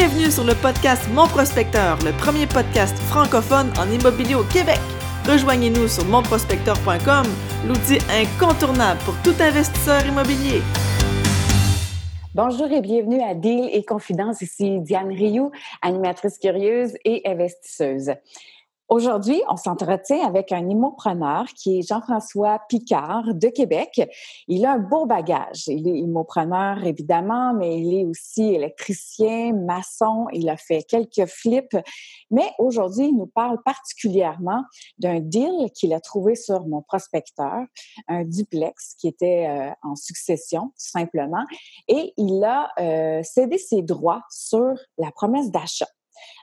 Bienvenue sur le podcast Mon Prospecteur, le premier podcast francophone en immobilier au Québec. Rejoignez-nous sur monprospecteur.com, l'outil incontournable pour tout investisseur immobilier. Bonjour et bienvenue à Deal et Confidence. Ici Diane Rioux, animatrice curieuse et investisseuse. Aujourd'hui, on s'entretient avec un immopreneur qui est Jean-François Picard de Québec. Il a un beau bagage. Il est immopreneur, évidemment, mais il est aussi électricien, maçon. Il a fait quelques flips. Mais aujourd'hui, il nous parle particulièrement d'un deal qu'il a trouvé sur mon prospecteur, un duplex qui était euh, en succession, tout simplement. Et il a euh, cédé ses droits sur la promesse d'achat.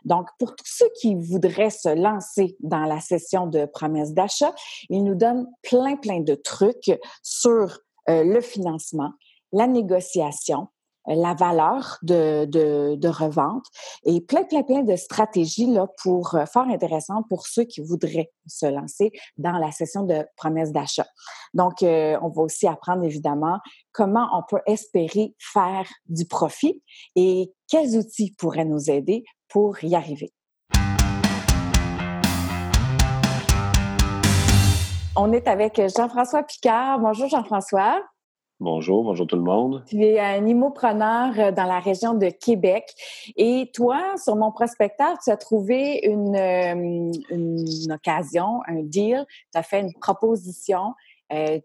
Donc, pour tous ceux qui voudraient se lancer dans la session de promesse d'achat, il nous donne plein, plein de trucs sur euh, le financement, la négociation, euh, la valeur de, revente et plein, plein, plein de stratégies là, pour euh, fort intéressant pour ceux qui voudraient se lancer dans la session de promesse d'achat. Donc, on va aussi apprendre évidemment comment on peut espérer faire du profit et quels outils pourraient nous aider pour y arriver. On est avec Jean-François Picard. Bonjour Jean-François. Bonjour, bonjour tout le monde. Tu es un immopreneur euh, dans la région de Québec et toi, sur mon prospecteur, tu as trouvé une, euh, une occasion, un deal, tu as fait une proposition euh,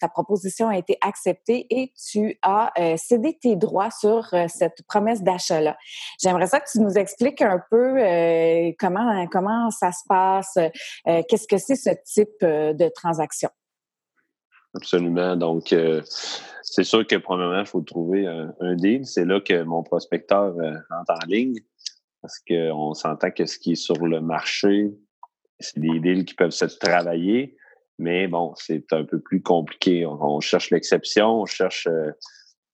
ta proposition a été acceptée et tu as euh, cédé tes droits sur euh, cette promesse d'achat-là. J'aimerais ça que tu nous expliques un peu comment, comment ça se passe, qu'est-ce que c'est ce type de transaction? Absolument. Donc, c'est sûr que premièrement, il faut trouver un, deal. C'est là que mon prospecteur entre en ligne parce qu'on s'entend que ce qui est sur le marché, c'est des deals qui peuvent se travailler mais bon, c'est un peu plus compliqué. On, cherche l'exception, on cherche euh,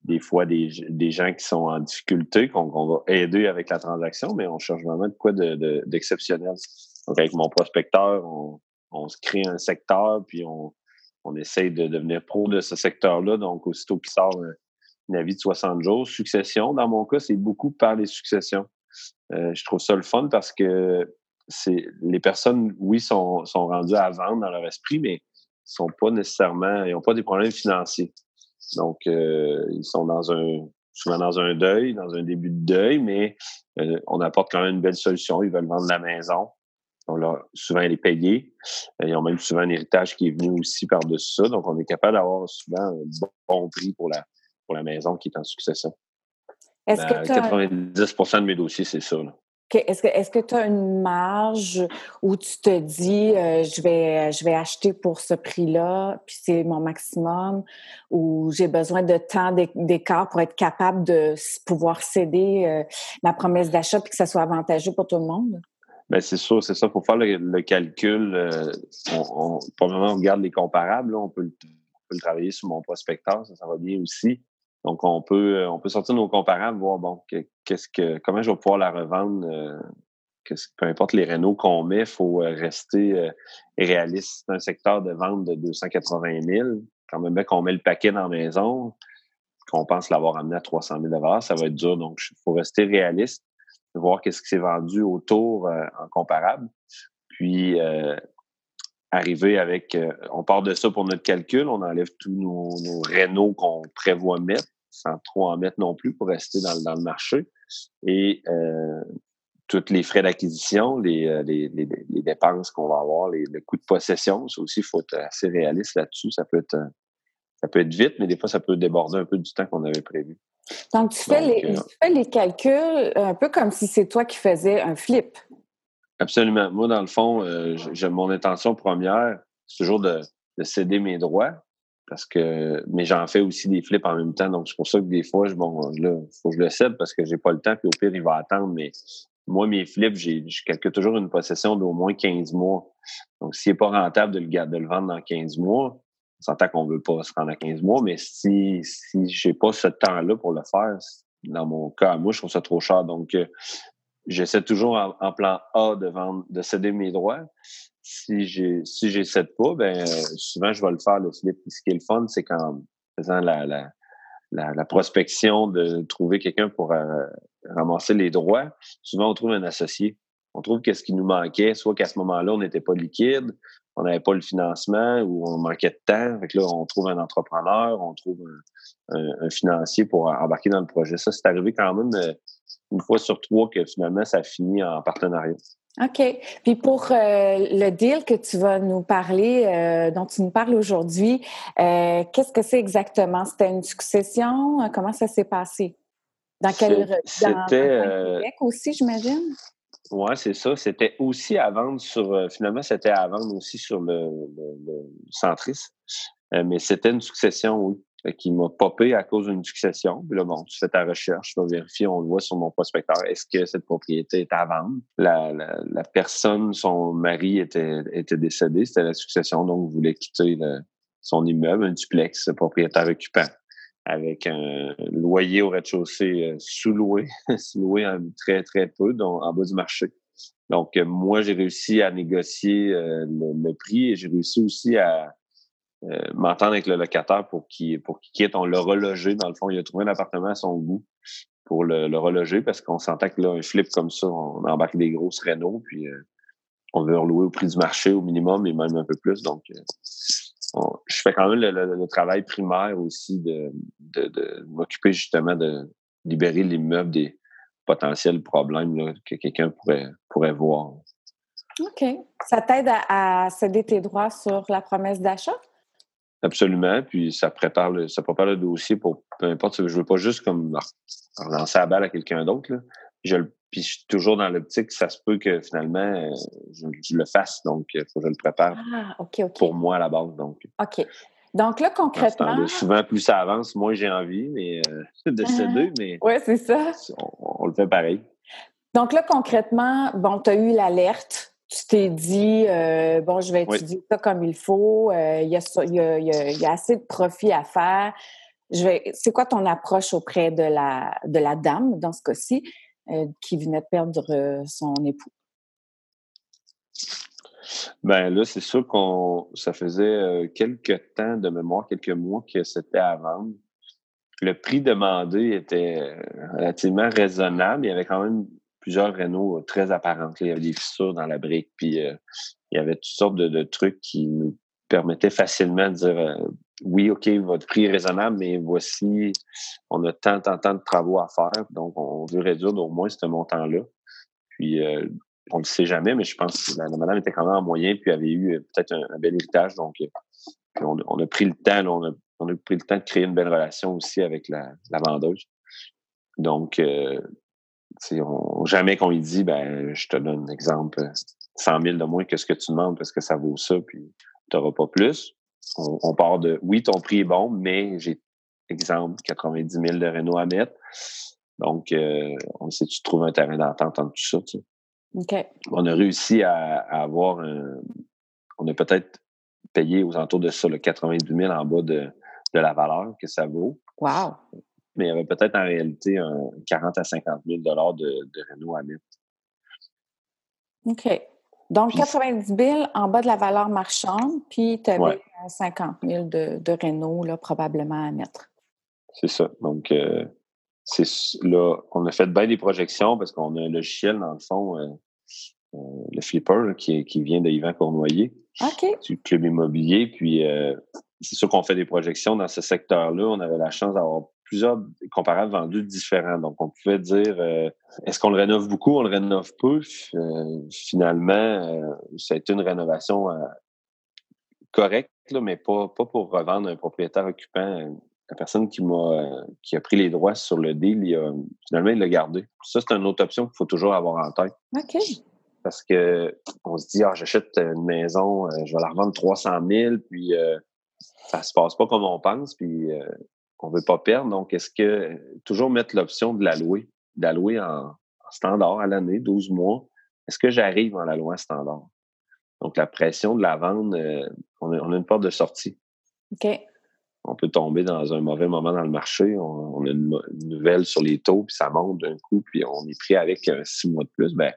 des fois des, des, gens qui sont en difficulté, qu'on va aider avec la transaction, mais on cherche vraiment de quoi d'exceptionnel. De, Donc, avec mon prospecteur, on, on, se crée un secteur, puis on, on essaye de devenir pro de ce secteur-là. Donc, aussitôt qu'il sort un, avis de 60 jours, succession, dans mon cas, c'est beaucoup par les successions. Euh, je trouve ça le fun parce que c'est les personnes, oui, sont, sont rendues à vendre dans leur esprit, mais sont pas nécessairement, ils n'ont pas des problèmes financiers. Donc, euh, ils sont dans un souvent dans un deuil, dans un début de deuil, mais euh, on apporte quand même une belle solution. Ils veulent vendre la maison. On leur, souvent, elle est payée. Euh, ils ont même souvent un héritage qui est venu aussi par-dessus ça. Donc, on est capable d'avoir souvent un bon prix pour la, pour la maison qui est en succession. Est-ce que 90 de mes dossiers, c'est ça. Là. Est-ce que tu as une marge où tu te dis euh, je vais je vais acheter pour ce prix-là, puis c'est mon maximum, ou j'ai besoin de temps d'écart pour être capable de pouvoir céder euh, ma promesse d'achat puis que ça soit avantageux pour tout le monde? Bien, c'est sûr, c'est ça. Pour faire le, calcul, euh, on, on, on regarde les comparables. on, peut le, on, peut le, travailler sur mon prospecteur, ça, ça va bien aussi. Donc, on peut, euh, on peut sortir nos comparables, voir bon, qu'est-ce que, comment je vais pouvoir la revendre. Euh, peu importe les rénaux qu'on met, il faut euh, rester réaliste. C'est un secteur de vente de 280 000. Quand même qu'on met le paquet dans la maison, qu'on pense l'avoir amené à 300 000 ça va être dur. Donc, il faut rester réaliste, voir qu'est-ce qui s'est vendu autour en comparable. Puis, arriver avec, euh, on part de ça pour notre calcul, on enlève tous nos, nos rénaux qu'on prévoit mettre, sans trop en mettre non plus pour rester dans, dans le marché. Et euh, tous les frais d'acquisition, les, euh, les, les, les, dépenses qu'on va avoir, les, le coût de possession, ça aussi, il faut être assez réaliste là-dessus. Ça peut être ça peut être vite, mais des fois, ça peut déborder un peu du temps qu'on avait prévu. Donc, tu fais, les, tu fais les calculs un peu comme si c'est toi qui faisais un flip. Absolument. Moi, dans le fond, euh, mon intention première, c'est toujours de, céder mes droits. Parce que, mais j'en fais aussi des flips en même temps. Donc, c'est pour ça que des fois, je, bon, là, faut que je le cède parce que j'ai pas le temps, puis au pire, il va attendre. Mais moi, mes flips, j'ai, je calcule toujours une possession d'au moins 15 mois. Donc, s'il n'est pas rentable de le, de le vendre dans 15 mois, on s'entend qu'on veut pas se rendre à 15 mois, mais si, si j'ai pas ce temps-là pour le faire, dans mon cas, moi, je trouve ça trop cher. Donc, euh, j'essaie toujours en, plan A de vendre, de céder mes droits. Si j'ai si j'ai pas, ben souvent je vais le faire le flip. Ce qui est le fun, c'est qu'en faisant la, la, la, prospection de trouver quelqu'un pour euh, ramasser les droits, souvent on trouve un associé. On trouve que ce qui nous manquait, soit qu'à ce moment-là, on n'était pas liquide, on n'avait pas le financement ou on manquait de temps. Fait là, on trouve un entrepreneur, on trouve un, financier pour embarquer dans le projet. Ça, c'est arrivé quand même euh, une fois sur trois que finalement, ça finit en partenariat. OK. Puis pour euh, le deal que tu vas nous parler, euh, dont tu nous parles aujourd'hui, qu'est-ce que c'est exactement? C'était une succession? Comment ça s'est passé? Dans quel C'était Québec aussi, j'imagine? Oui, c'est ça. C'était aussi à vendre sur. Euh, finalement, c'était à vendre aussi sur le, le, centris. Euh, mais c'était une succession, oui. Qui m'a popé à cause d'une succession. Puis là, bon, tu fais ta recherche, tu vas vérifier, on le voit sur mon prospecteur, est-ce que cette propriété est à vendre? La, la, personne, son mari était, était décédé, c'était la succession, donc voulait quitter son immeuble, un duplex, propriétaire occupant avec un loyer au rez-de-chaussée euh, sous-loué, sous-loué très, très peu, donc en bas du marché. Donc, euh, moi, j'ai réussi à négocier euh, le, prix et j'ai réussi aussi à m'entendre avec le locataire pour qu'il pour qu'il quitte. On l'a relogé. Dans le fond, il a trouvé un appartement à son goût pour le, reloger parce qu'on sentait que là, un flip comme ça, on embarque des grosses rénaux, puis on veut relouer au prix du marché au minimum et même un peu plus. Donc, je fais quand même le, travail primaire aussi de, m'occuper justement de libérer l'immeuble des potentiels problèmes que quelqu'un pourrait, pourrait voir. OK. Ça t'aide à, céder tes droits sur la promesse d'achat? Absolument. Puis ça prépare le, ça prépare le dossier pour peu importe. Je ne veux pas juste comme relancer la balle à quelqu'un d'autre. Je le puis je suis toujours dans l'optique que ça se peut que finalement, euh, je, le fasse. Donc, il faut que je le prépare ah, pour moi à la base. Donc. OK. Donc là, concrètement. souvent, plus ça avance, moins j'ai envie mais, euh, de céder, mais. Oui, c'est ça. On, le fait pareil. Donc là, concrètement, bon, tu as eu l'alerte. Tu t'es dit, euh, bon, je vais étudier ça comme il faut. Il y, a, assez de profit à faire. C'est quoi ton approche auprès de la, de la dame dans ce cas-ci? Euh, qui venait de perdre euh, son époux? Ben là, c'est sûr qu'on ça faisait quelques temps de mémoire, quelques mois que c'était à vendre. Le prix demandé était relativement raisonnable. Il y avait quand même plusieurs Renault très apparentes. Il y avait des fissures dans la brique, puis il y avait toutes sortes de, trucs qui nous permettaient facilement de dire oui, OK, votre prix est raisonnable, mais voici, on a tant, tant, tant de travaux à faire, donc on veut réduire au moins ce montant-là. Puis, euh, on ne le sait jamais, mais je pense que la, madame était quand même en moyen, puis avait eu euh, peut-être un, bel héritage, donc euh, on, a pris le temps, on, a, pris le temps de créer une belle relation aussi avec la, vendeuse. Donc, jamais qu'on lui dit, ben, je te donne un exemple, 100 000 de moins que ce que tu demandes parce que ça vaut ça, puis tu n'auras pas plus on, part de oui, ton prix est bon, mais j'ai, exemple, 90 000 de Renault à mettre. Donc, euh, on sait tu trouves un terrain d'entente entre tout ça. Tu On a réussi à, avoir un. On a peut-être payé aux alentours de ça, le 90 000 en bas de, la valeur que ça vaut. Wow! Mais il y avait peut-être en réalité un 40 à 50 000 de, de Renault à mettre. OK. Donc, 90 000 en bas de la valeur marchande, puis tu avais 50 000 de, de Renault, là, probablement à mettre. C'est ça. Donc, euh, c'est là, on a fait bien des projections parce qu'on a un logiciel, dans le fond, euh, euh, le Flipper, qui, qui, vient de Yvan Cournoyer, du Club Immobilier. Puis, c'est sûr qu'on fait des projections dans ce secteur-là. On avait la chance d'avoir plusieurs comparables vendus différents. Donc, on pouvait dire euh, est-ce qu'on le rénove beaucoup, on le rénove peu? Euh, finalement, euh, ça a été une rénovation correcte, mais pas, pas pour revendre un propriétaire occupant. La personne qui m'a qui a pris les droits sur le deal, finalement, il l'a gardé. Ça, c'est une autre option qu'il faut toujours avoir en tête. OK. Parce que on se dit, ah, j'achète une maison, je vais la revendre 300 000, puis ça se passe pas comme on pense, puis qu'on ne veut pas perdre. Donc, est-ce que toujours mettre l'option de la louer, d'allouer en, en, standard à l'année, 12 mois, est-ce que j'arrive en la louant standard? Donc, la pression de la vente, euh, on, a, une porte de sortie. OK. On peut tomber dans un mauvais moment dans le marché. On, a une, nouvelle sur les taux, puis ça monte d'un coup, puis on est pris avec six mois de plus. Ben,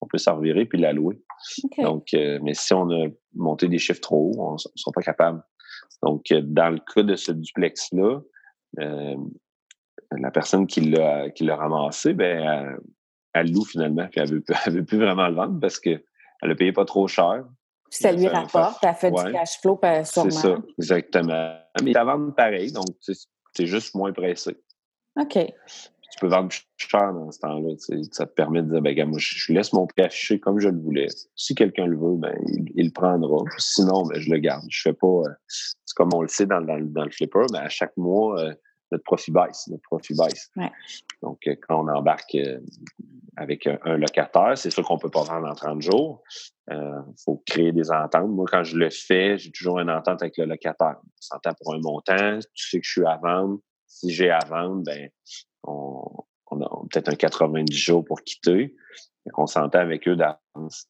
on peut s'en revirer puis la louer. Donc, euh, mais si on a monté des chiffres trop hauts, on ne sera pas capable. Donc, euh, dans le cas de ce duplex-là, euh, la personne qui l'a qui l'a ramassé, ben, elle, loue finalement, puis elle ne veut, plus vraiment le vendre parce qu'elle ne payé pas trop cher. ça lui rapporte, elle fait du cash flow sûrement. C'est ça, exactement. Mais ça vend pareil, donc c'est juste moins pressé. OK. Tu peux vendre cher dans ce temps-là. Ça te permet de dire, ben, moi, je laisse mon prix affiché comme je le voulais. Si quelqu'un le veut, ben, il, le prendra. Sinon, ben, je le garde. Je fais pas. Euh, c'est comme on le sait dans, dans, le flipper, mais à chaque mois, euh, notre profit baisse. Notre profit baisse. Donc, euh, quand on embarque avec un, locataire, c'est sûr qu'on ne peut pas vendre en 30 jours. Il faut créer des ententes. Moi, quand je le fais, j'ai toujours une entente avec le locataire. On s'entend pour un montant. Tu sais que je suis à vendre. Si j'ai à vendre, ben, on, on a peut-être un 90 jours pour quitter. On s'entend avec eux d'avance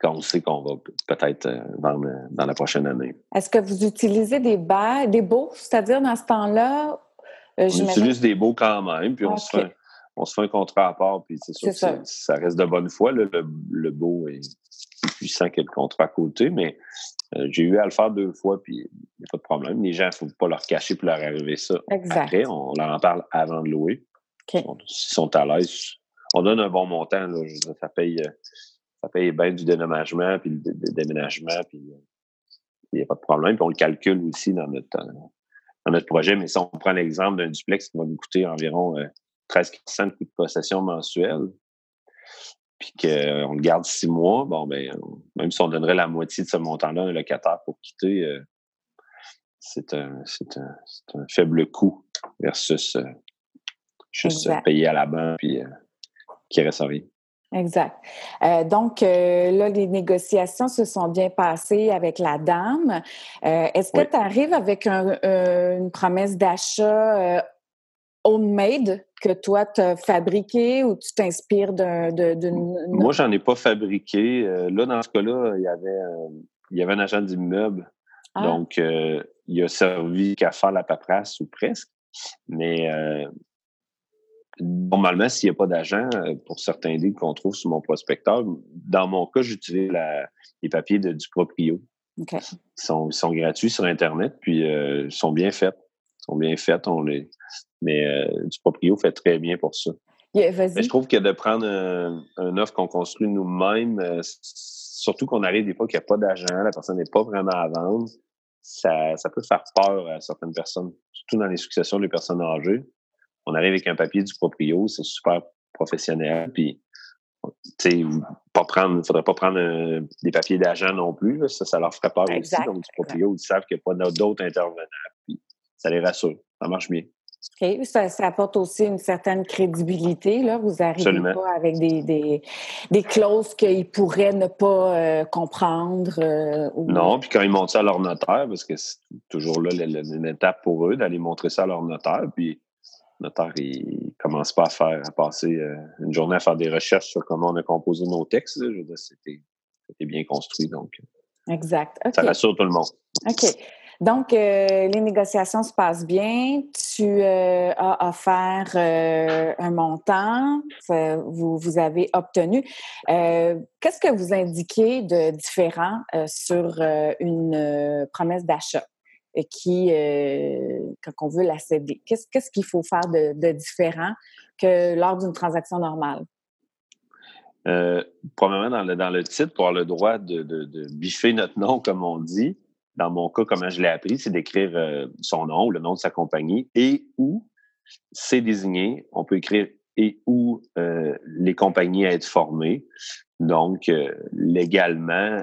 quand on sait qu'on va peut-être euh, vendre dans la prochaine année. Est-ce que vous utilisez des bas, des baux, c'est-à-dire dans ce temps-là? Euh, on utilise des baux quand même, puis on, se fait, on, se fait, un contrat à part, puis c'est sûr que ça. reste de bonne foi. le, le, beau est plus puissant que le contrat à côté, mais euh, j'ai eu à le faire deux fois, puis il n'y a pas de problème. Les gens, il ne faut pas leur cacher pour leur arriver ça. Après, on leur en parle avant de louer. S'ils sont à l'aise, on donne un bon montant. Là, ça paye euh, ça paye bien du dédommagement, puis le, déménagement, puis euh, il n'y a pas de problème. Puis on le calcule aussi dans notre, dans notre projet. Mais si on prend l'exemple d'un duplex qui va nous coûter environ 13% de coût de possession mensuel, puis qu'on le garde six mois, bon, ben, même si on donnerait la moitié de ce montant-là à un locataire pour quitter, euh, c'est un, un, un, faible coût versus euh, juste payer à la banque puis euh, qui reste rien. Exact. donc, là, les négociations se sont bien passées avec la dame. Est-ce que tu arrives avec une promesse d'achat homemade que toi, tu as fabriqué ou tu t'inspires d'une... Moi, j'en ai pas fabriqué. Euh, là, dans ce cas-là, il y avait, il y avait un agent d'immeuble. Ah. Donc, euh, il a servi qu'à faire la paperasse ou presque. Mais euh, normalement, s'il n'y a pas d'agent, pour certains livres qu'on trouve sur mon prospecteur, dans mon cas, j'utilise les papiers de, du proprio. Ils, sont, sont, gratuits sur Internet, puis ils sont bien faits. Ils sont bien faits. On les, mais euh, du proprio fait très bien pour ça. je trouve que de prendre un, offre qu'on construit nous-mêmes, euh, surtout qu'on arrive des fois qu'il n'y a pas d'agent, la personne n'est pas vraiment à vendre, ça, peut faire peur à certaines personnes, surtout dans les successions des personnes âgées. On arrive avec un papier du proprio, c'est super professionnel, puis pas prendre, faudrait pas prendre des papiers d'agent non plus, ça, ça leur ferait peur aussi. Donc, du proprio, ils savent qu'il n'y a pas d'autres intervenants, puis ça les rassure, ça marche bien. OK. Ça, apporte aussi une certaine crédibilité. Là. Vous n'arrivez pas avec des, des, des clauses qu'ils pourraient ne pas euh, comprendre. Euh, non, puis quand ils montrent ça à leur notaire, parce que c'est toujours là une étape pour eux d'aller montrer ça à leur notaire, puis notaire, il commence pas à faire, à passer euh, une journée à faire des recherches sur comment on a composé nos textes. Je veux dire, c'était bien construit, donc. Exact. Ça rassure tout le monde. OK. Donc, euh, les négociations se passent bien. Tu euh, as offert euh, un montant, vous, vous avez obtenu. Qu'est-ce que vous indiquez de différent sur une promesse d'achat? Qui, quand on veut la céder? Qu'est-ce qu'il faut faire de, différent que lors d'une transaction normale? dans le, dans le titre, pour avoir le droit de, biffer notre nom, comme on dit, dans mon cas, comment je l'ai appris, c'est d'écrire euh, son nom ou le nom de sa compagnie et où c'est désigné. On peut écrire et où euh, les compagnies à être formées. Donc, euh, légalement,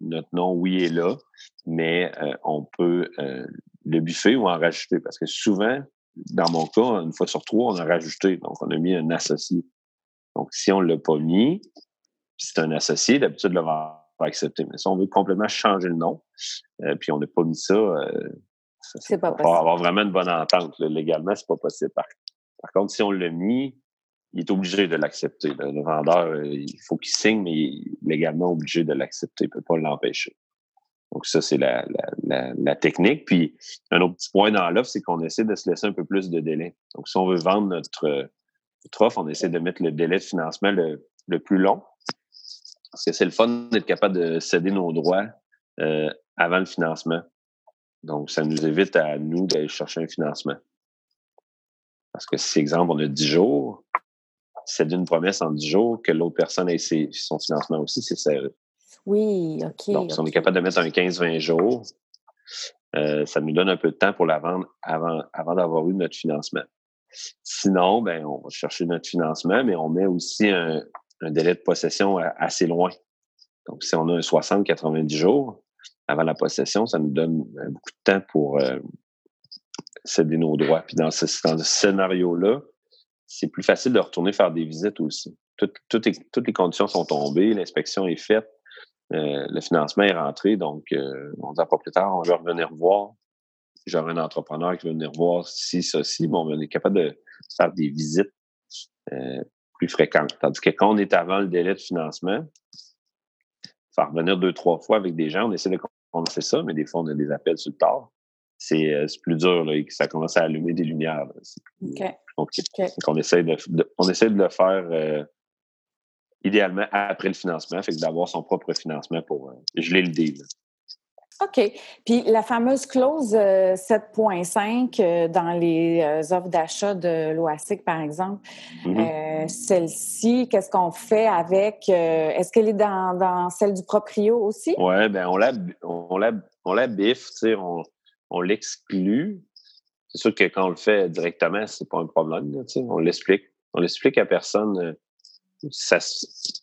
notre nom, oui, est là, mais on peut le buffer ou en rajouter. Parce que souvent, dans mon cas, une fois sur trois, on a rajouté. Donc, on a mis un associé. Donc, si on ne l'a pas mis, c'est un associé, d'habitude, le vendeur va accepter. Mais si on veut complètement changer le nom, euh, puis on n'a pas mis ça, euh, c'est pas possible. avoir vraiment une bonne entente. Là. Légalement, c'est pas possible. Par, contre, si on l'a mis, il est obligé de l'accepter. Le vendeur, euh, il faut qu'il signe, mais il est légalement obligé de l'accepter. Il ne peut pas l'empêcher. Donc, ça, c'est la, technique. Puis, un autre petit point dans l'offre, c'est qu'on essaie de se laisser un peu plus de délai. Donc, si on veut vendre notre, notre offre, on essaie de mettre le délai de financement le, le plus long. Parce que c'est le fun d'être capable de céder nos droits euh, avant le financement. Donc, ça nous évite à nous d'aller chercher un financement. Parce que si, exemple, on a 10 jours, c'est d'une promesse en 10 jours que l'autre personne ait son financement aussi, c'est sérieux. Oui, OK. Donc, si on est capable de mettre un 15-20 jours, euh, ça nous donne un peu de temps pour la vendre avant, avant d'avoir eu notre financement. Sinon, ben, on va chercher notre financement, mais on met aussi un, délai de possession assez loin. Donc, si on a un 60-90 jours avant la possession, ça nous donne euh, beaucoup de temps pour euh, céder nos droits. Puis dans ce, dans ce scénario-là, c'est plus facile de retourner faire des visites aussi. toutes les conditions sont tombées, l'inspection est faite, euh, le financement est rentré, donc euh, on dit plus tard, on va revenir voir. J'aurai un entrepreneur qui va venir voir si, ça, si. Bon, on est capable de faire des visites euh, plus fréquentes. Tandis que quand on est avant le délai de financement, faire revenir deux, trois fois avec des gens, on essaie de commencer ça, mais des fois, on a des appels sur le tard. C'est plus dur, là, et ça commence à allumer des lumières. OK. on, essaie de, on essaie de le faire idéalement après le financement, fait que d'avoir son propre financement pour euh, geler le deal. OK. Puis la fameuse clause 7.5 euh, euh, dans les offres d'achat de l'OASIC, par exemple, mm-hmm. celle-ci, qu'est-ce qu'on fait avec? Est-ce qu'elle est dans, celle du proprio aussi? Oui, bien, on la, on la, on la biffe, on, on l'exclut. C'est sûr que quand on le fait directement, c'est pas un problème. on l'explique. On l'explique à personne ça,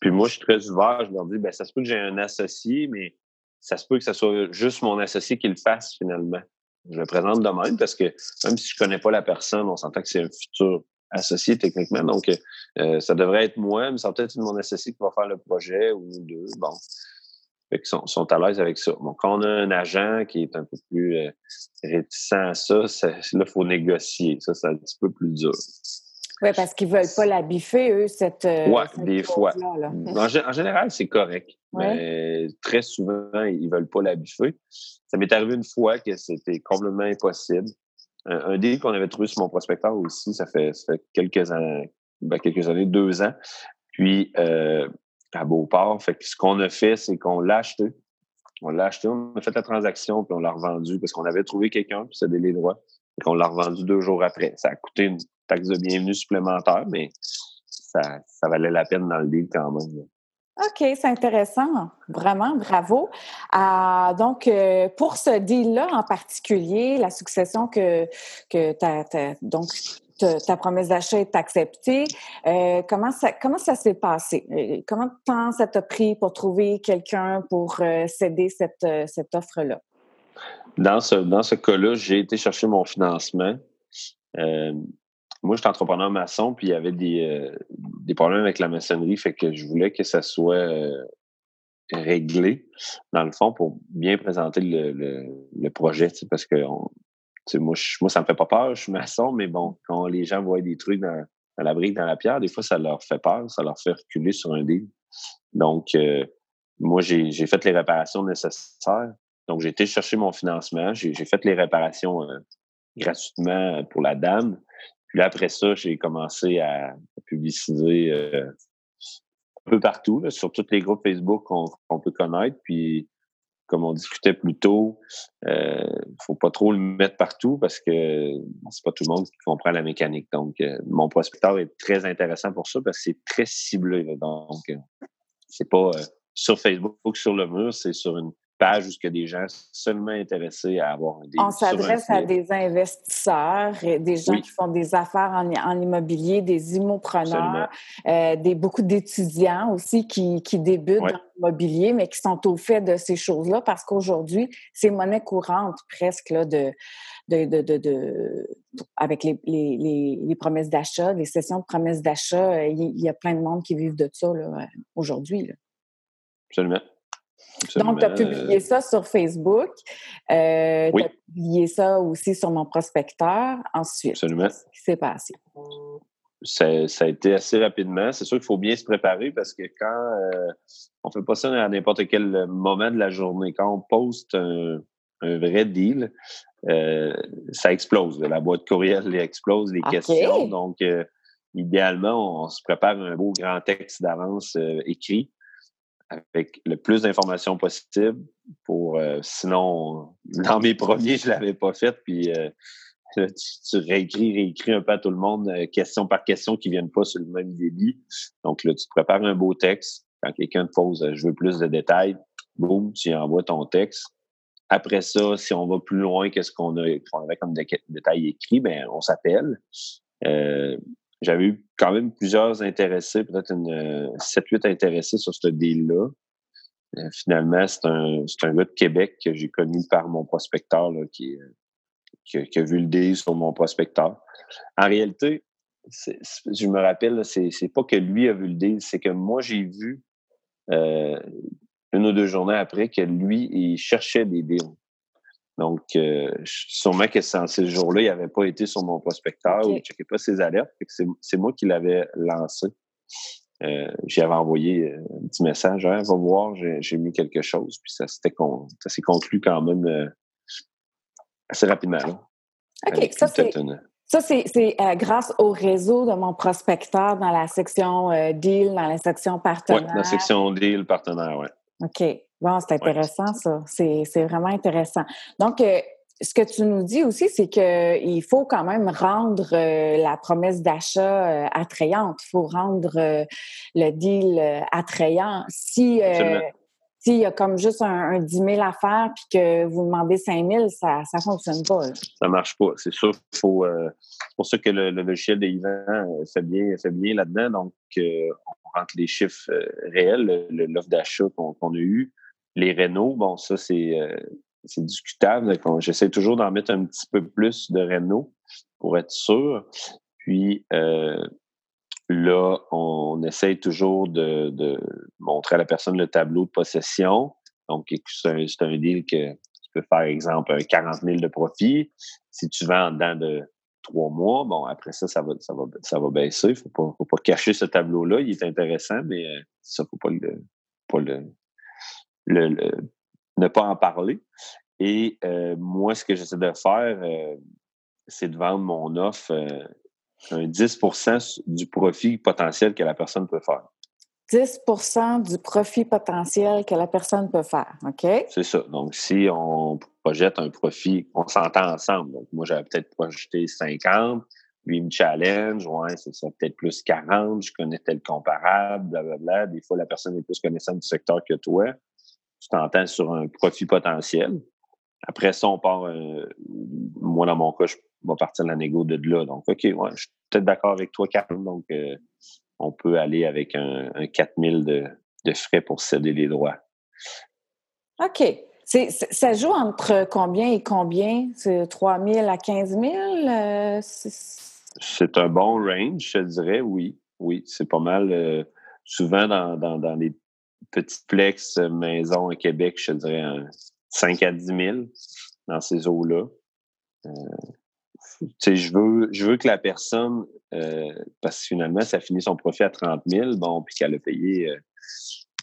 puis moi, je suis très ouvert. Je leur dis, ben, ça se peut que j'ai un associé, mais ça se peut que ce soit juste mon associé qui le fasse finalement. Je le présente de même parce que même si je connais pas la personne, on s'entend que c'est un futur associé techniquement. Donc, euh, ça devrait être moi, mais ça peut être mon associé qui va faire le projet ou deux. Bon. Fait qu'ils sont, sont, à l'aise avec ça. Bon, quand on a un agent qui est un peu plus euh, réticent à ça, ça là, il faut négocier. Ça, c'est un petit peu plus dur. Oui, parce qu'ils ne veulent pas la biffer, eux, cette. Euh, oui, des fois. En, général, c'est correct. Mais très souvent, ils ne veulent pas la biffer. Ça m'est arrivé une fois que c'était complètement impossible. Un, deal qu'on avait trouvé sur mon prospecteur aussi, ça fait, quelques années, ben, quelques années, deux ans. Puis, euh, à Beauport, fait que ce qu'on a fait, c'est qu'on l'a acheté. On l'a acheté, on a fait la transaction, puis on l'a revendu parce qu'on avait trouvé quelqu'un, puis cédé les droits. Et qu'on l'a revendu deux jours après. Ça a coûté une taxe de bienvenue supplémentaire, mais ça, valait la peine dans le deal quand même. OK, c'est intéressant. Vraiment, bravo. Euh, donc, euh, pour ce deal-là en particulier, la succession que, que ta, donc, ta promesse d'achat est acceptée, euh, comment ça, comment ça s'est passé? Comment de temps ça t'a pris pour trouver quelqu'un pour céder cette, cette offre-là? Dans ce, dans ce cas-là, j'ai été chercher mon financement moi, je suis entrepreneur maçon, puis il y avait des, euh, des problèmes avec la maçonnerie, fait que je voulais que ça soit euh, réglé, dans le fond, pour bien présenter le, le, projet, parce que moi, moi, ça me fait pas peur, je suis maçon, mais bon, quand les gens voient des trucs dans, la brique, dans la pierre, des fois, ça leur fait peur, ça leur fait reculer sur un deal. Donc, euh, moi, j'ai fait les réparations nécessaires. Donc, j'ai été chercher mon financement, j'ai fait les réparations gratuitement pour la dame. Puis après ça, j'ai commencé à, publiciser euh, un peu partout, sur tous les groupes Facebook qu'on peut connaître. Puis, comme on discutait plus tôt, il euh, faut pas trop le mettre partout parce que c'est pas tout le monde qui comprend la mécanique. Donc, euh, mon prospecteur est très intéressant pour ça parce que c'est très ciblé. Donc, c'est pas sur Facebook, sur le mur, c'est sur une page où y des gens seulement intéressés à avoir un On s'adresse à des investisseurs, des gens qui font des affaires en, immobilier, des immopreneurs, euh, des, beaucoup d'étudiants aussi qui, qui débutent dans l'immobilier, mais qui sont au fait de ces choses-là parce qu'aujourd'hui, c'est monnaie courante presque là, de, de, de, de, avec les, les, les, promesses d'achat, les sessions de promesses d'achat. Il y, a plein de monde qui vivent de ça aujourd'hui. Absolument. Donc, tu as publié ça sur Facebook. Euh, Tu as publié ça aussi sur mon prospecteur. Ensuite, Absolument. qu'est-ce qui s'est passé? Ça, a été assez rapidement. C'est sûr qu'il faut bien se préparer parce que quand euh, on fait pas ça à n'importe quel moment de la journée, quand on poste un, vrai deal, euh, ça explose. La boîte courriel explose, les questions. Donc, euh, idéalement, on, se prépare un beau grand texte d'avance écrit avec le plus d'informations possible pour euh, sinon dans mes premiers je l'avais pas fait puis euh, tu, réécris, réécris un peu à tout le monde, euh, question par question, qui ne viennent pas sur le même débit. Donc là, tu te prépares un beau texte. Quand quelqu'un te pose euh, Je veux plus de détails, boum, tu envoies ton texte. Après ça, si on va plus loin que ce qu'on a, avait comme détails écrits, ben on s'appelle. Euh, j'avais eu quand même plusieurs intéressés, peut-être une 7-8 intéressés sur ce deal-là. finalement, c'est un, un gars de Québec que j'ai connu par mon prospecteur là, qui a vu le deal sur mon prospecteur. En réalité, je me rappelle, c'est, pas que lui a vu le deal, c'est que moi, j'ai vu euh, une ou deux journées après que lui, il cherchait des deals. Donc, euh, sûrement que en ces jours-là, il n'avait pas été sur mon prospecteur ou il ne checkait pas ses alertes. C'est, moi qui l'avais lancé. Euh, j'avais envoyé un petit message, hein, va voir, j'ai, mis quelque chose. Puis ça, s'est conclu quand même assez rapidement. OK, ça c'est. Ça, c'est euh, grâce au réseau de mon prospecteur dans la section euh, deal, dans la section partenaire. Oui, dans la section deal, partenaire, oui. OK. Bon, c'est intéressant, ça. C'est vraiment intéressant. Donc, euh, ce que tu nous dis aussi, c'est qu'il faut quand même rendre la promesse d'achat attrayante. Il faut rendre le deal attrayant. Si s'il y a comme juste un, 10 000 à faire puis que vous demandez 5 000, ça ne fonctionne pas. Ça Ça marche pas. C'est sûr faut. Euh, c'est pour ça que le, logiciel de Yvan euh, fait bien, fait bien là-dedans. Donc, euh, on rentre les chiffres réels, l'offre d'achat qu'on a eu. Les rénaux, bon, ça, c'est discutable. J'essaie toujours d'en mettre un petit peu plus de rénaux pour être sûr. Puis, Là, on essaye toujours de, montrer à la personne le tableau de possession. Donc, c'est un, deal que tu peux faire, exemple, 40 000 de profit. Si tu vends en dedans de trois mois, bon, après ça, ça va, ça va, ça va baisser. Il ne faut pas, cacher ce tableau-là. Il est intéressant, mais euh, ça, il ne faut pas le, ne pas en parler. Et euh, moi, ce que j'essaie de faire, euh, c'est de vendre mon offre un 10% du profit potentiel que la personne peut faire. 10% du profit potentiel que la personne peut faire, OK? C'est ça. Donc, si on projette un profit, on s'entend ensemble. Donc, moi, j'avais peut-être projeté 50, lui, il me challenge, ouais, c'est ça, peut-être plus 40, je connais tel comparable, blablabla. Des fois, la personne est plus connaissante du secteur que toi. Tu t'entends sur un profit potentiel. Après ça, on part, euh, moi, dans mon cas, je vais partir de la négo de là. Donc, OK, ouais, je suis peut-être d'accord avec toi, Karl. Donc, euh, on peut aller avec un, un 4 000 de, frais pour céder les droits. OK. ça joue entre combien et combien? C'est 3 000 à 15 000? Euh, c'est un bon range, je dirais, oui. Oui, c'est pas mal. souvent, dans, dans, dans les petites plex maisons à Québec, je dirais un 5 à 10 000 dans ces eaux-là. Euh, je veux, je veux que la personne, euh, parce que finalement, ça finit son profit à 30 000, bon, puis qu'elle a payé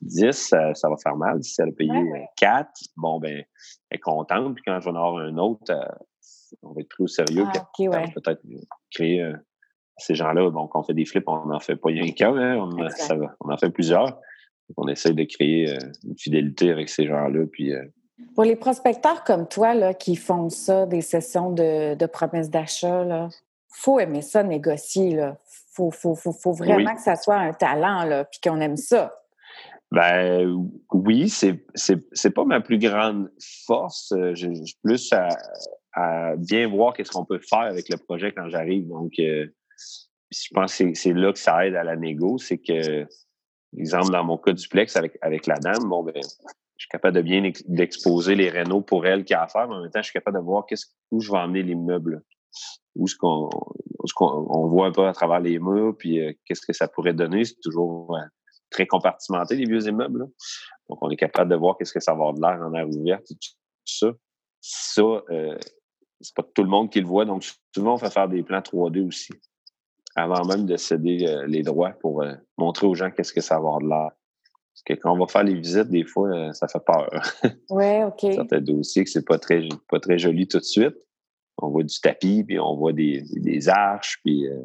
10, euh, ça, va faire mal. Si elle a payé 4, bon, ben, elle est contente, puis quand je vais en avoir un autre, on va être pris au sérieux, ah, peut-être créer ces gens-là, bon, quand on fait des flips, on n'en fait pas rien qu'un, hein, on, on en fait plusieurs. On essaie de créer une fidélité avec ces gens-là, puis pour les prospecteurs comme toi là, qui font ça, des sessions de, promesses d'achat, il faut aimer ça, négocier. Il faut, faut, vraiment que ça soit un talent, là, puis qu'on aime ça. Ben oui, c'est, c'est, pas ma plus grande force. Euh, j'ai plus à, bien voir qu'est-ce qu'on peut faire avec le projet quand j'arrive. Donc, euh, je pense que c'est, là que ça aide à la négo. C'est que, exemple, dans mon cas duplex avec, avec la dame, bon, ben, je suis capable de bien exposer les rénaux pour elle qui a à faire, mais en même temps, je suis capable de voir où je vais emmener l'immeuble. Où ce qu'on, on voit un peu à travers les murs, puis euh, qu'est-ce que ça pourrait donner. C'est toujours euh, très compartimenté, les vieux immeubles. Donc, on est capable de voir qu'est-ce que ça va avoir de l'air en air ouvert, tout ça. Ça, euh, c'est pas tout le monde qui le voit. Donc, souvent, on fait faire des plans 3D aussi, avant même de céder euh, les droits pour montrer aux gens qu'est-ce que ça va avoir de l'air. Parce que quand on va faire les visites, des fois, euh, ça fait peur. Oui, OK. Certains dossiers que c'est pas très, pas très joli tout de suite. On voit du tapis, puis on voit des, des arches, puis euh,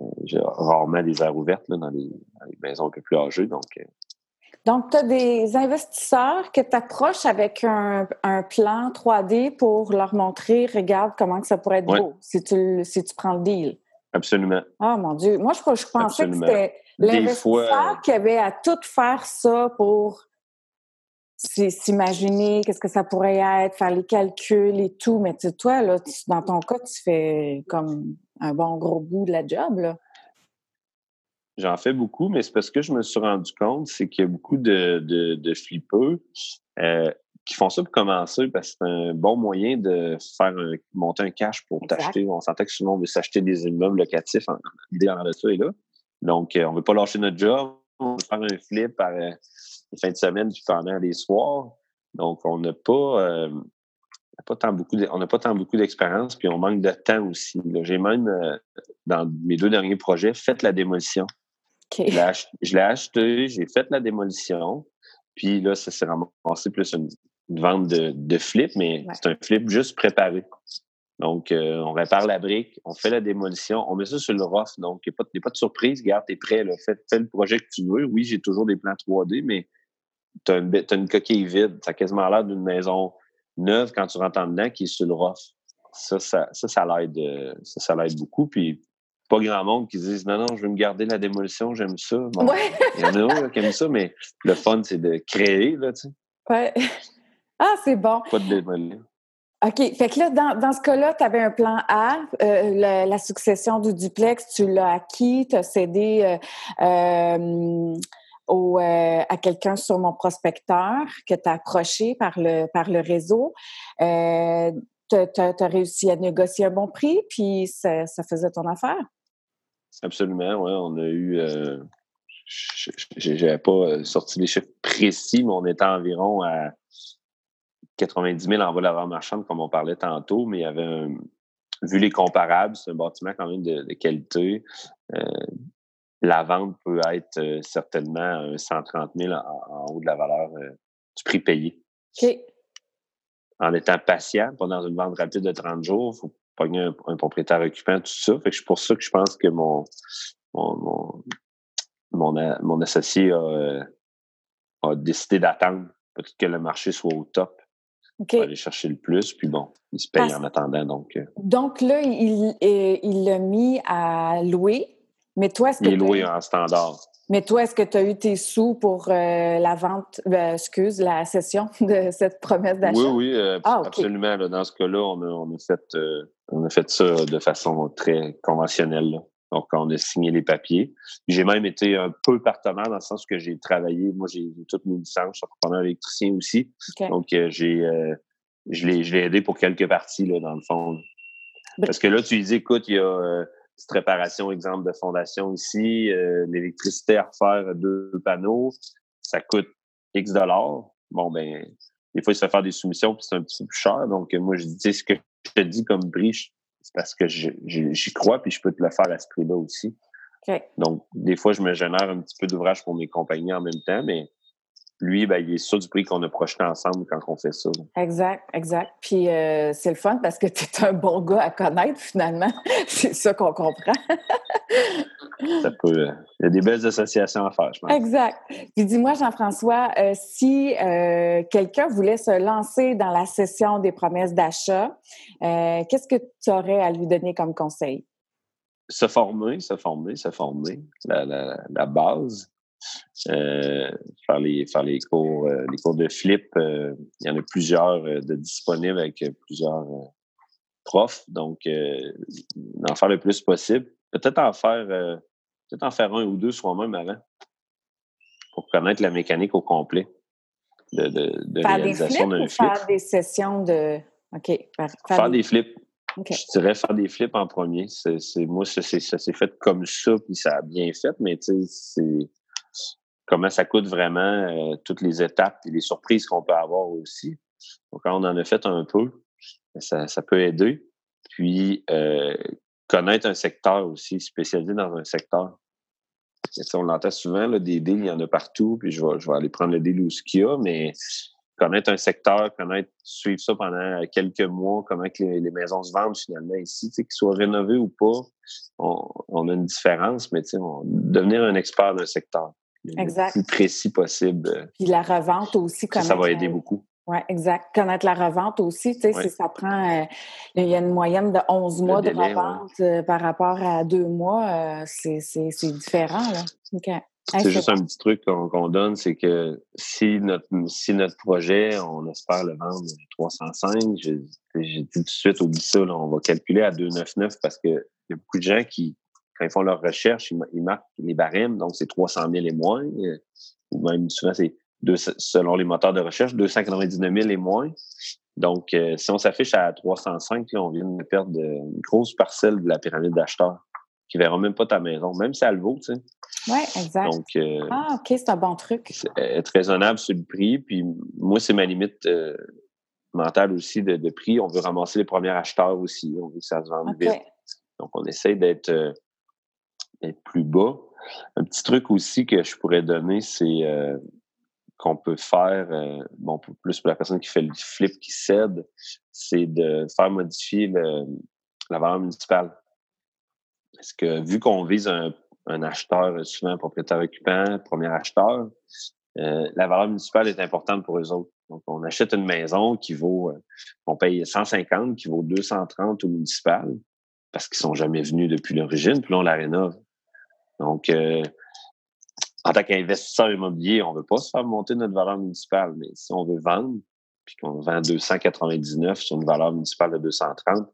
euh, j'ai rarement des aires ouvertes là, dans, les, maisons un peu plus âgées. Donc, Donc, tu as des investisseurs que tu approches avec un, plan 3D pour leur montrer, regarde comment que ça pourrait être beau si tu, si tu prends le deal. Absolument. Ah, mon Dieu. Moi, je, je pensais que c'était l'investisseur qui avait à tout faire ça pour s'imaginer qu'est-ce que ça pourrait être, faire les calculs et tout. Mais tu, toi, là, dans ton cas, tu fais comme un bon gros bout de la job, là. J'en fais beaucoup, mais c'est parce que je me suis rendu compte, c'est qu'il y a beaucoup de, de, de flippeux euh, qui font ça pour commencer parce que c'est un bon moyen de faire monter un cash pour t'acheter. On sentait que souvent on veut s'acheter des immeubles locatifs. L'idée en de ça est là. Donc, euh, on ne veut pas lâcher notre job. On veut faire un flip par euh, les fins de semaine puis pendant les soirs. Donc, on n'a pas, pas tant beaucoup on n'a pas tant beaucoup d'expérience, puis on manque de temps aussi. J'ai même, dans mes deux derniers projets, fait la démolition. Je l'ai acheté, j'ai fait la démolition, puis là, ça s'est ramassé plus une, vente de, flip, mais c'est un flip juste préparé. Donc, euh, on répare la brique, on fait la démolition, on met ça sur le rough. Donc, il n'y a, pas de surprise. Garde, t'es prêt. Là. Fais, le projet que tu veux. Oui, j'ai toujours des plans 3D, mais tu as, une coquille vide. Ça a quasiment l'air d'une maison neuve quand tu rentres en dedans qui est sur le rough. Ça, ça, ça, ça l'aide, euh, ça, ça l'aide beaucoup. Puis, pas grand monde qui disent non, non, je veux me garder la démolition, j'aime ça. Il y en a qui aiment ça, mais le fun, c'est de créer, là, tu sais. Ouais. Ah, c'est bon. Pas de démolir. OK. Fait que là, dans, ce cas-là, tu avais un plan A, euh, la, succession du duplex, tu l'as acquis, tu as cédé euh, euh, au, à quelqu'un sur mon prospecteur que tu as approché par le, par le réseau. tu as, réussi à négocier un bon prix, puis ça, ça faisait ton affaire? Absolument, oui. On a eu. Je n'avais pas sorti les chiffres précis, mais on était environ à 90 000 en vol avant marchande, comme on parlait tantôt, mais il y avait un, vu les comparables, c'est un bâtiment quand même de, qualité. Euh, la vente peut être certainement 130 000 en, haut de la valeur du prix payé. OK. En étant patient, pas dans une vente rapide de 30 jours, il faut pogner un, propriétaire occupant, tout ça. Fait que c'est pour ça que je pense que mon, mon, mon, associé a, décidé d'attendre peut-être que le marché soit au top. Pour aller chercher le plus, puis bon, il se paye en attendant. Donc, euh. donc là, il il l'a mis à louer, mais toi, est-ce que. Il est loué en standard. Mais toi, est-ce que tu as eu tes sous pour euh, la vente, ben, excuse, la cession de cette promesse d'achat? Oui, oui, euh, ah, absolument. dans ce cas-là, on a, on, a fait, euh, on a fait ça de façon très conventionnelle. Donc, on a signé les papiers. J'ai même été un peu partenaire dans le sens que j'ai travaillé. Moi, j'ai toutes mes licences. Je suis entrepreneur électricien aussi. Donc, j'ai, je l'ai aidé pour quelques parties, là, dans le fond. Ben Parce que là, tu dis, écoute, il y a petite réparation, exemple de fondation ici, euh, l'électricité à refaire deux panneaux, ça coûte X dollars. Bon, ben, des fois, il se fait faire des soumissions, puis c'est un petit peu plus cher. Donc, moi, je dis, ce que je te dis comme prix, c'est parce que j'y crois, puis je peux te le faire à ce prix-là aussi. Donc, des fois, je me génère un petit peu d'ouvrage pour mes compagnies en même temps, mais lui, ben, il est sûr du prix qu'on a projeté ensemble quand on fait ça. Exact, exact. Puis euh, c'est le fun parce que tu es un bon gars à connaître finalement. c'est ça qu'on comprend. ça peut. Euh, il y a des belles associations à faire, je pense. Exact. Puis dis-moi, Jean-François, euh, si quelqu'un voulait se lancer dans la session des promesses d'achat, qu'est-ce que tu aurais à lui donner comme conseil? Se former, se former, se former. la base. Euh, faire les faire les cours euh, les cours de flip euh, il y en a plusieurs de disponibles avec plusieurs profs donc en faire le plus possible peut-être en faire peut-être en faire un ou deux soi-même avant pour connaître la mécanique au complet de, de, réalisation d'un flip. Faire des sessions de OK. Faire, des flips. Je dirais faire des flips en premier. C'est, moi, ça, ça s'est fait comme ça, puis ça a bien fait, mais tu sais, c'est comment ça coûte vraiment euh, toutes les étapes et les surprises qu'on peut avoir aussi. Donc, quand on en a fait un peu, ça, ça peut aider. Puis, euh, connaître un secteur aussi, spécialisé dans un secteur. on l'entend souvent, là, des deals, il y en a partout, puis je vais, je vais aller prendre le deal où ce qu'il y a, mais connaître un secteur, connaître, suivre ça pendant quelques mois, comment que les, maisons se vendent finalement ici, qu'ils soient rénovés ou pas, on, a une différence, mais devenir un expert d'un secteur le plus précis possible. Puis la revente aussi. Ça, ça va aider beaucoup. Oui, exact. Connaître la revente aussi, tu sais, si ça prend, euh, il y a une moyenne de 11 mois de revente euh, par rapport à deux mois, euh, c'est différent. Là. c'est juste un petit truc qu'on donne, c'est que si notre, si notre projet, on espère le vendre 305, j'ai dit tout de suite, oublie ça, on va calculer à 299 parce qu'il y a beaucoup de gens qui, quand ils font leur recherche, ils, marquent les barèmes, donc c'est 300 000 et moins, ou même souvent c'est selon les moteurs de recherche, 299 000 et moins. Donc, euh, si on s'affiche à 305, là, on vient de perdre une grosse parcelle de la pyramide d'acheteurs qui ne verront même pas ta maison, même si elle vaut, tu sais. Oui, exact. Donc, euh, ah, OK, c'est un bon truc. Être raisonnable sur le prix. Puis, moi, c'est ma limite euh, mentale aussi de, prix. On veut ramasser les premiers acheteurs aussi. On veut que ça se vende vite. Donc, on essaie d'être plus bas. Un petit truc aussi que je pourrais donner, c'est qu'on peut faire, euh, bon, plus pour la personne qui fait le flip qui cède, c'est de faire modifier la valeur municipale. Parce que vu qu'on vise un, acheteur, souvent propriétaire occupant, premier acheteur, euh, la valeur municipale est importante pour eux autres. Donc, on achète une maison qui vaut, euh, on paye 150, qui vaut 230 au municipal, parce qu'ils sont jamais venus depuis l'origine, puis là, on la rénove. Donc, en tant qu'investisseur immobilier, on ne veut pas se faire monter notre valeur municipale, mais si on veut vendre, puis qu'on vend 299 sur une valeur municipale de 230,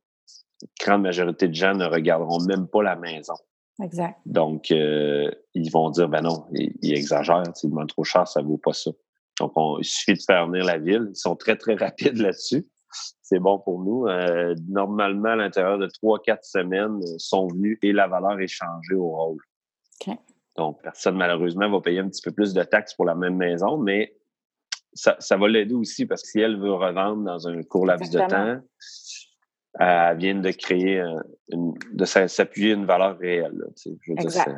la grande majorité de gens ne regarderont même pas la maison. Exact. Donc, euh, ils vont dire, ben non, ils, exagèrent, ils demandent trop cher, ça ne vaut pas ça. Donc, il suffit de faire venir la ville. Ils sont très, très rapides là-dessus. C'est bon pour nous. Euh, normalement, à l'intérieur de trois, quatre semaines, ils sont venus et la valeur est changée au rôle. OK. Donc, personne, malheureusement, va payer un petit peu plus de taxes pour la même maison, mais ça, va l'aider aussi parce que si elle veut revendre dans un court laps de temps, elle vient de créer, une, de s'appuyer une valeur réelle. exact.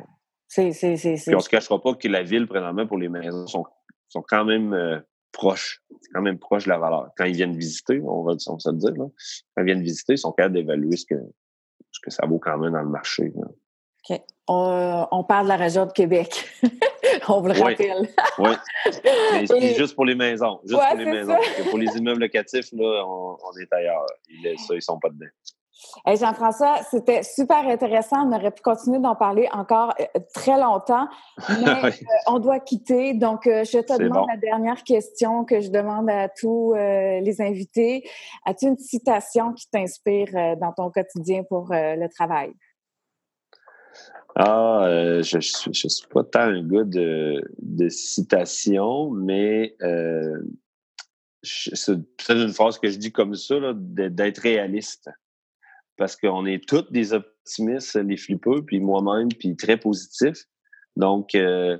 Puis on ne se cachera pas que la ville, présentement, pour les maisons, sont, sont quand même euh, proches. quand même proche de la valeur. Quand ils viennent visiter, on va, on va se le dire, quand ils viennent visiter, ils sont capables d'évaluer ce que, ce que ça vaut quand même dans le marché. OK. On, parle de la région de Québec. on vous le rappelle. oui. Mais juste pour les maisons. Juste pour les maisons. pour les immeubles locatifs, là, on, est ailleurs. Ils, ça, ils sont pas dedans. Jean-François, c'était super intéressant. On aurait pu continuer d'en parler encore euh, très longtemps, mais euh, on doit quitter. Donc, euh, je te demande la dernière question que je demande à tous les invités. As-tu une citation qui t'inspire dans ton quotidien pour le travail? Ah, euh, je ne suis, pas tant un gars de, de citation, mais euh, c'est une phrase que je dis comme ça, d'être réaliste. Parce qu'on est tous des optimistes, les flippeux, puis moi-même, puis très positifs. Donc, euh,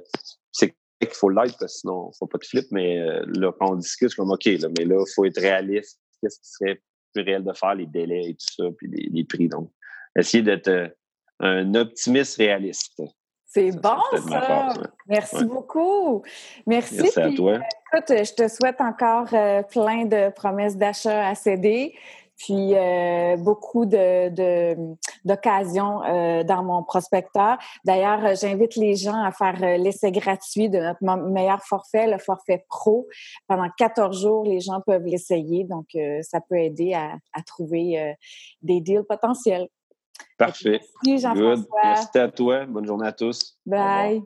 c'est qu'il faut l'être, parce que sinon, il faut pas de flip, mais euh, là, quand on discute, comme OK, là, mais là, il faut être réaliste. Qu'est-ce qui serait plus réel de faire, les délais et tout ça, puis les, les prix. Donc, essayer d'être un optimiste réaliste. C'est bon, ça. Merci beaucoup. Merci. Merci à toi. écoute, je te souhaite encore euh, plein de promesses d'achat à céder, puis euh, beaucoup d'occasions euh, dans mon prospecteur. D'ailleurs, j'invite les gens à faire l'essai gratuit de notre meilleur forfait, le forfait pro. Pendant 14 jours, les gens peuvent l'essayer. Donc, ça peut aider à trouver des deals potentiels. Parfait. Merci Jean-François. Merci à toi. Bonne journée à tous. Bye.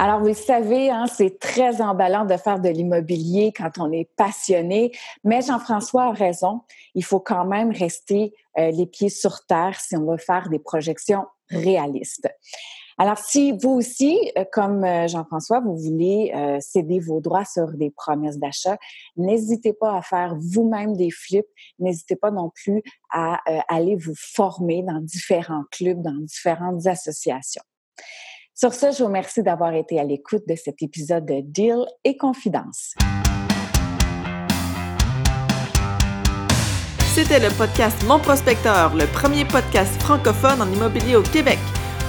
Alors, vous le savez, hein, c'est très emballant de faire de l'immobilier quand on est passionné, mais Jean-François a raison. Il faut quand même rester euh, les pieds sur terre si on veut faire des projections réalistes. Alors, si vous aussi, euh, comme euh, Jean-François, vous voulez euh, céder vos droits sur des promesses d'achat, n'hésitez pas à faire vous-même des flips. N'hésitez pas non plus à aller vous former dans différents clubs, dans différentes associations. Sur ce, je vous remercie d'avoir été à l'écoute de cet épisode de Deal et Confidence. C'était le podcast Mon Prospecteur, le premier podcast francophone en immobilier au Québec.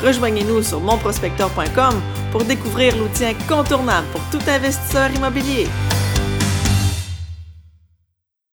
Rejoignez-nous sur monprospecteur.com pour découvrir l'outil incontournable pour tout investisseur immobilier.